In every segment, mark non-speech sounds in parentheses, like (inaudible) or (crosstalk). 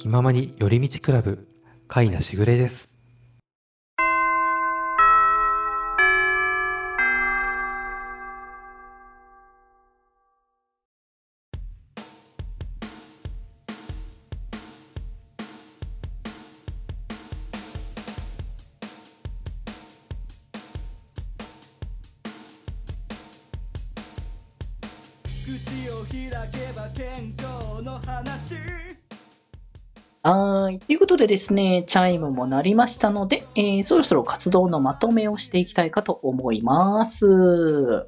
気ままに寄り道クラブ、カイナしぐれです。口を開けば健康の話はーい。ということでですね、チャイムも鳴りましたので、えーそろそろ活動のまとめをしていきたいかと思います。は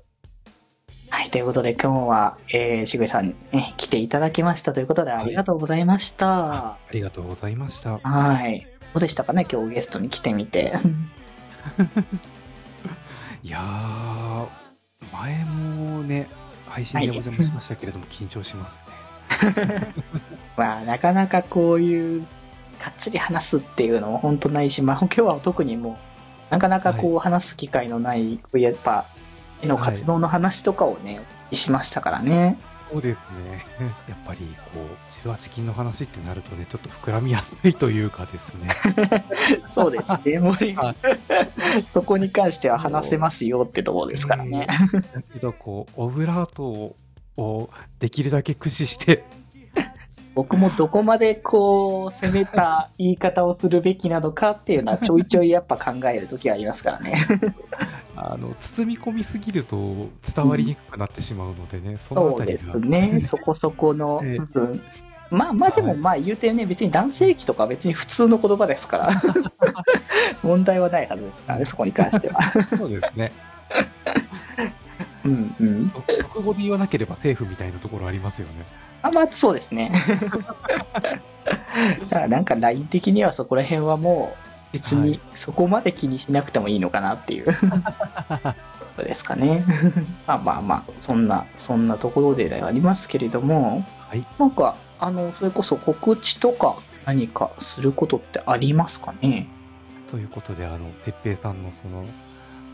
い。ということで今日は、えー、しぐれさんに、ね、来ていただきましたということでありがとうございました。ありがとうございました。はい。どうでしたかね今日ゲストに来てみて。(laughs) いやー、前もね、配信でお邪魔しましたけれども、緊張しますね。(laughs) まあ、なかなかこういう、がっつり話すっていうのも本当ないし、まあ、今日は特にもう、なかなかこう話す機会のない、こうやっぱ、絵の活動の話とかをね、しましたからね。そうですね。(laughs) やっぱり、こう、18金の話ってなるとね、ちょっと膨らみやすいというかですね。(laughs) そうですね。もうはそこに関しては話せますよってところですからね。だけど、こう、オブラートをできるだけ駆使して、(laughs) 僕もどこまでこう、攻めた言い方をするべきなのかっていうのはちょいちょいやっぱ考えるときありますからね。(laughs) あの、包み込みすぎると伝わりにくくなってしまうのでね、そのそうであたりが。すね。そこそこのええ部分。(laughs) まあまあでもはいまあ言うてね、別に男性器とか別に普通の言葉ですから、問題はないはずですからね、そこに関しては。そうですね。うんうん。国語で言わなければセーフみたいなところありますよね。あまあそうですね。だからなんかライン的にはそこら辺はもう別にはいそこまで気にしなくてもいいのかなっていう (laughs) ことですかね。まあまあまあ、そんな、そんなところではありますけれども、はい。なんか、あの、それこそ告知とか何かすることってありますかね？ということで、あの、てっぺいさんのその、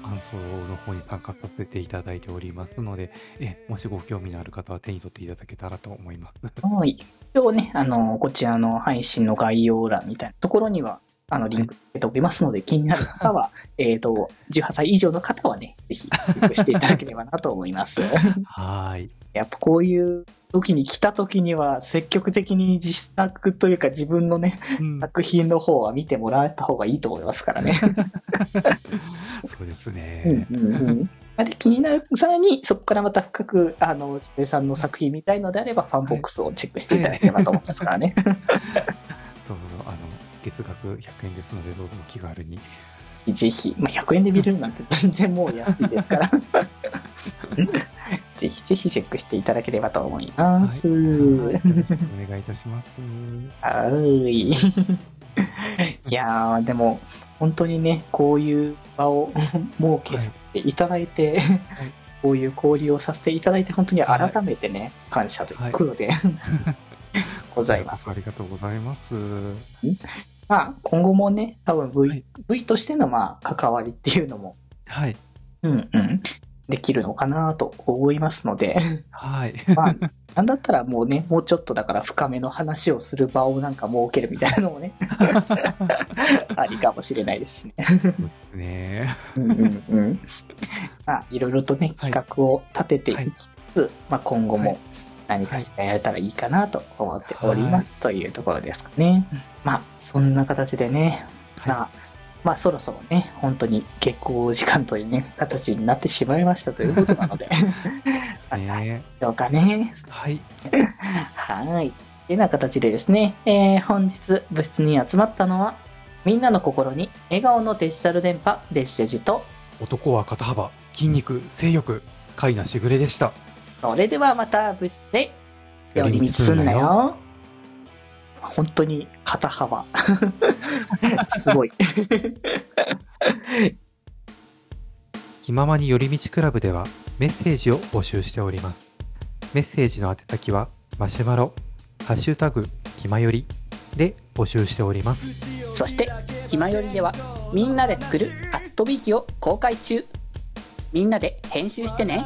感想の方に参加させていただいておりますので、え、もしご興味のある方は手に取っていただけたらと思います。はい。今日ね、あの、こちらの配信の概要欄みたいなところには、あの、リンクつけておきますので、気になる方は、(laughs) えっと、18歳以上の方はね、ぜひ、クリックしていただければなと思います。はーい。やっぱこういう時に来た時には、積極的に実作というか自分のね、うん、作品の方は見てもらった方がいいと思いますからね。(laughs) そうですうんね。うんうん。まあで、気になる、さらにそこからまた深く、あの、つべさんの作品見たいのであれば、ファンボックスをチェックしていただければと思いますからね。(laughs) 月額100円ですので、どうぞお気軽に。ぜひ、まあ、100円で見れるなんて全然もう安いですから。(laughs) ぜひぜひチェックしていただければと思います。はいお願いいたします。はーい。いやー、でも、本当にね、こういう場を設けていただいて、こういう交流をさせていただいて、本当に改めてね、感謝ということで、ございます。ありがとうございます。まあ、今後もね、多分 V,、はい V としてのまあ、関わりっていうのも、はい。うんうん、できるのかなと思いますので、はい。まあ、なんだったらもうね、もうちょっとだから深めの話をする場をなんか設けるみたいなのもね、(laughs) ありかもしれないですね。ねうんうんうん。まあ、いろいろとね、はい企画を立てていきつつ、まあ今後もはい何かしらやれたらいいかなと思っております、というところですかね。まあ、そんな形でね、まはあ、まあそろそろね、本当に結構時間というね、形になってしまいましたということなので、(laughs) ねどうかね。はい。はい。てな形でですね、えー本日部室に集まったのは、みんなの心に笑顔のデジタル電波デジデジと、男は肩幅、筋肉、性欲、カイナしぐれでした。それではまた部室で寄り道すんなよ。本当に肩幅。(laughs) すごい。気ままに寄り道クラブではメッセージを募集しております。メッセージの宛先はマシュマロ、ハッシュタグ、気まよりで募集しております。そして、ひまよりではみんなで作るハットビーキを公開中。みんなで編集してね。